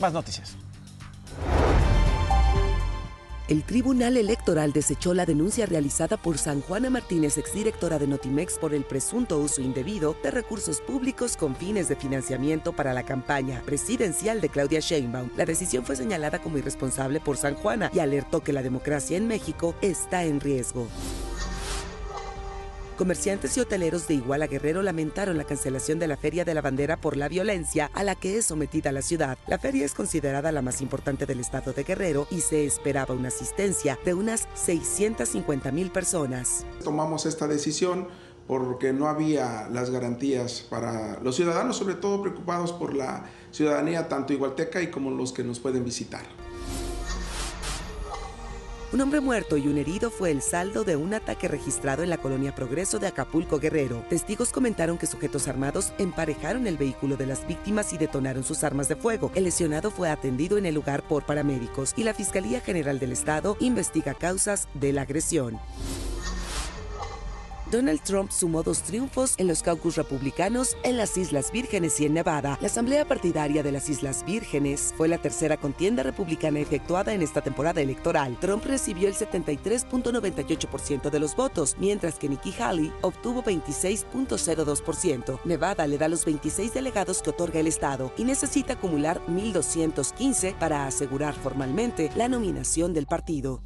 Más noticias. El Tribunal Electoral desechó la denuncia realizada por San Juana Martínez, exdirectora de Notimex, por el presunto uso indebido de recursos públicos con fines de financiamiento para la campaña presidencial de Claudia Sheinbaum. La decisión fue señalada como irresponsable por San Juana y alertó que la democracia en México está en riesgo. Comerciantes y hoteleros de Iguala Guerrero lamentaron la cancelación de la Feria de la Bandera por la violencia a la que es sometida la ciudad. La feria es considerada la más importante del estado de Guerrero y se esperaba una asistencia de unas 650 mil personas. Tomamos esta decisión porque no había las garantías para los ciudadanos, sobre todo preocupados por la ciudadanía tanto igualteca y como los que nos pueden visitar. Un hombre muerto y un herido fue el saldo de un ataque registrado en la colonia Progreso de Acapulco Guerrero. Testigos comentaron que sujetos armados emparejaron el vehículo de las víctimas y detonaron sus armas de fuego. El lesionado fue atendido en el lugar por paramédicos y la Fiscalía General del Estado investiga causas de la agresión. Donald Trump sumó dos triunfos en los caucus republicanos en las Islas Vírgenes y en Nevada. La Asamblea Partidaria de las Islas Vírgenes fue la tercera contienda republicana efectuada en esta temporada electoral. Trump recibió el 73.98% de los votos, mientras que Nikki Haley obtuvo 26.02%. Nevada le da los 26 delegados que otorga el Estado y necesita acumular 1.215 para asegurar formalmente la nominación del partido.